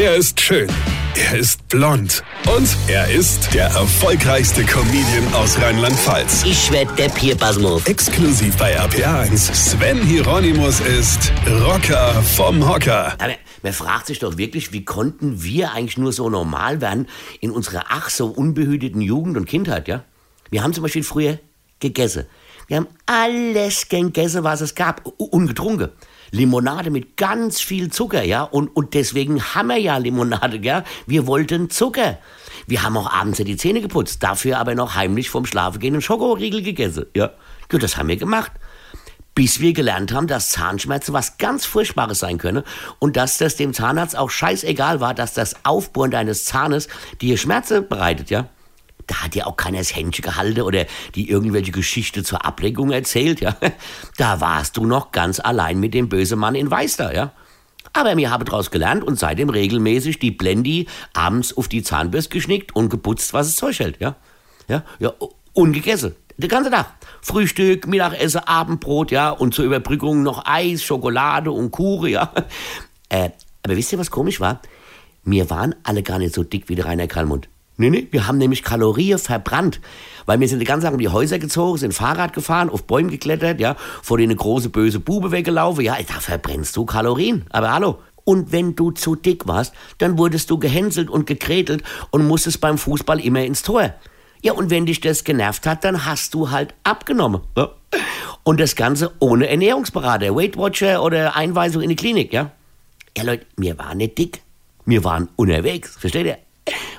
Er ist schön. Er ist blond. Und er ist der erfolgreichste Comedian aus Rheinland-Pfalz. Ich werd der Pierpasmus. Exklusiv bei RPA1. Sven Hieronymus ist Rocker vom Hocker. Aber man fragt sich doch wirklich, wie konnten wir eigentlich nur so normal werden in unserer ach so unbehüteten Jugend und Kindheit, ja? Wir haben zum Beispiel früher gegessen. Wir haben alles gegessen, was es gab und getrunken. Limonade mit ganz viel Zucker, ja. Und, und deswegen haben wir ja Limonade, ja. Wir wollten Zucker. Wir haben auch abends die Zähne geputzt, dafür aber noch heimlich vom Schlafengehen einen Schokoriegel gegessen, ja. Gut, das haben wir gemacht. Bis wir gelernt haben, dass Zahnschmerzen was ganz Furchtbares sein können und dass das dem Zahnarzt auch scheißegal war, dass das Aufbohren deines Zahnes dir Schmerzen bereitet, ja. Da hat ja auch keiner das Händchen gehalten oder die irgendwelche Geschichte zur Ablenkung erzählt, ja. Da warst du noch ganz allein mit dem bösen Mann in Weiß ja. Aber mir habe daraus gelernt und seitdem regelmäßig die Blendi abends auf die Zahnbürste geschnickt und geputzt, was es Zeug hält, ja. Ja, ja, und gegessen. Den ganzen Tag. Frühstück, Mittagessen, Abendbrot, ja, und zur Überbrückung noch Eis, Schokolade und Kuchen, ja. Äh, aber wisst ihr, was komisch war? Wir waren alle gar nicht so dick wie der Rainer Kallmund. Nee, nee, wir haben nämlich Kalorien verbrannt. Weil wir sind die ganze Zeit um die Häuser gezogen, sind Fahrrad gefahren, auf Bäume geklettert, ja, vor denen eine große böse Bube weggelaufen. Ja, da verbrennst du Kalorien. Aber hallo. Und wenn du zu dick warst, dann wurdest du gehänselt und gekretelt und musstest beim Fußball immer ins Tor. Ja, und wenn dich das genervt hat, dann hast du halt abgenommen. Ja? Und das Ganze ohne Ernährungsberater, Weight Watcher oder Einweisung in die Klinik, ja? Ja, Leute, wir waren nicht dick. Wir waren unterwegs, versteht ihr?